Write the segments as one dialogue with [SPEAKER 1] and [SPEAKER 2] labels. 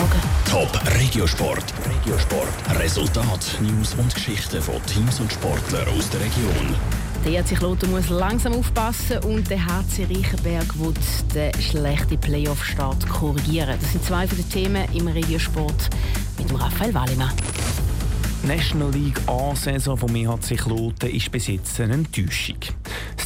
[SPEAKER 1] Morgen.
[SPEAKER 2] Top Regiosport. Regiosport. Resultat, News und Geschichten von Teams und Sportlern aus der Region.
[SPEAKER 1] Der HC Kloten muss langsam aufpassen und der HC Reichenberg will den schlechten Playoff-Start korrigieren. Das sind zwei von den Themen im Regiosport mit dem Raphael Wallimann.
[SPEAKER 3] National League A-Saison vom EHC Kloten ist bis jetzt eine Enttäuschung.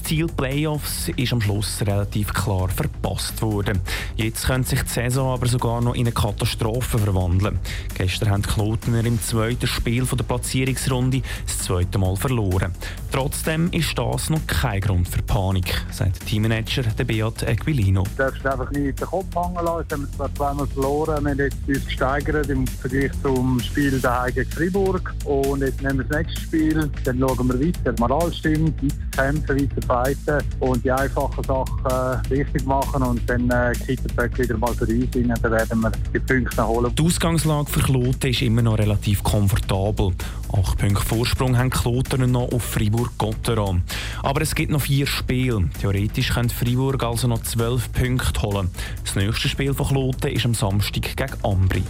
[SPEAKER 3] Ziel Playoffs ist am Schluss relativ klar verpasst worden. Jetzt könnte sich die Saison aber sogar noch in eine Katastrophe verwandeln. Gestern haben die Klotener im zweiten Spiel der Platzierungsrunde das zweite Mal verloren. Trotzdem ist das noch kein Grund für Panik, sagt Teammanager Beat Equilino.
[SPEAKER 4] Du darfst einfach nicht den Kopf hängen lassen. Jetzt haben wir zwar zweimal verloren, wir haben jetzt uns gesteigert im Vergleich zum Spiel daheim gegen Fribourg. Und jetzt nehmen wir das nächste Spiel, dann schauen wir weiter. Moral stimmt, weiter kämpfen, weiter fighten und die einfachen Sachen äh, richtig machen und dann äh, kippt wieder mal für uns rein, dann werden wir die Punkte holen.
[SPEAKER 3] Die Ausgangslage für Kloten ist immer noch relativ komfortabel. Acht Punkte Vorsprung haben Kloten noch auf Fribourg-Gotteron. Aber es gibt noch vier Spiele. Theoretisch könnte Fribourg also noch zwölf Punkte holen. Das nächste Spiel von Kloten ist am Samstag gegen Ambri.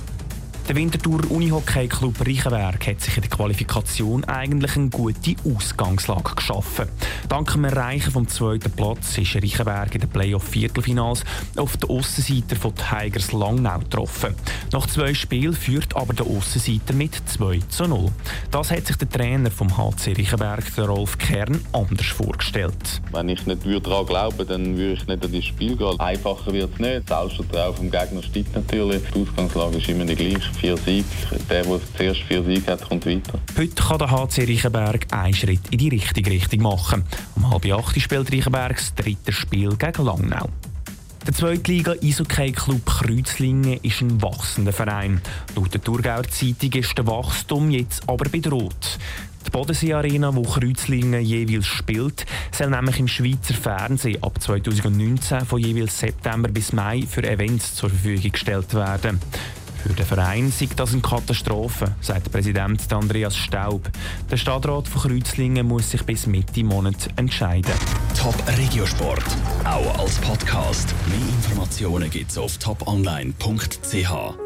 [SPEAKER 3] Der Winterthur Unihockey Club Reichenberg hat sich in der Qualifikation eigentlich eine gute Ausgangslage geschaffen. Dank dem Erreichen vom zweiten Platz ist Reichenberg in den Playoff-Viertelfinals auf der Aussenseiter von Tigers Langnau getroffen. Nach zwei Spielen führt aber der Aussenseiter mit 2 zu 0. Das hat sich der Trainer vom HC Reichenberg, Rolf Kern, anders vorgestellt.
[SPEAKER 5] Wenn ich nicht daran glaube, dann würde ich nicht an das Spiel gehen. Einfacher wird es nicht. Selbstvertrauen vom Gegner steigt natürlich. Die Ausgangslage ist immer die gleiche vier Siege. Der, der zuerst vier Siege hat, kommt weiter.
[SPEAKER 3] Heute kann der HC Reichenberg einen Schritt in die richtige Richtung machen. Um halb acht spielt Reichenberg das dritte Spiel gegen Langnau. Der Zweitliga Eishockey Club Kreuzlingen ist ein wachsender Verein. Laut der Thurgauer Zeitung ist der Wachstum jetzt aber bedroht. Die Bodensee Arena, wo Kreuzlingen jeweils spielt, soll nämlich im Schweizer Fernsehen ab 2019 von jeweils September bis Mai für Events zur Verfügung gestellt werden. Für den Verein sei das eine Katastrophe, sagt Präsident Andreas Staub. Der Stadtrat von Kreuzlingen muss sich bis Mitte Monat entscheiden.
[SPEAKER 2] Top Regiosport, auch als Podcast. Mehr Informationen gibt's auf toponline.ch.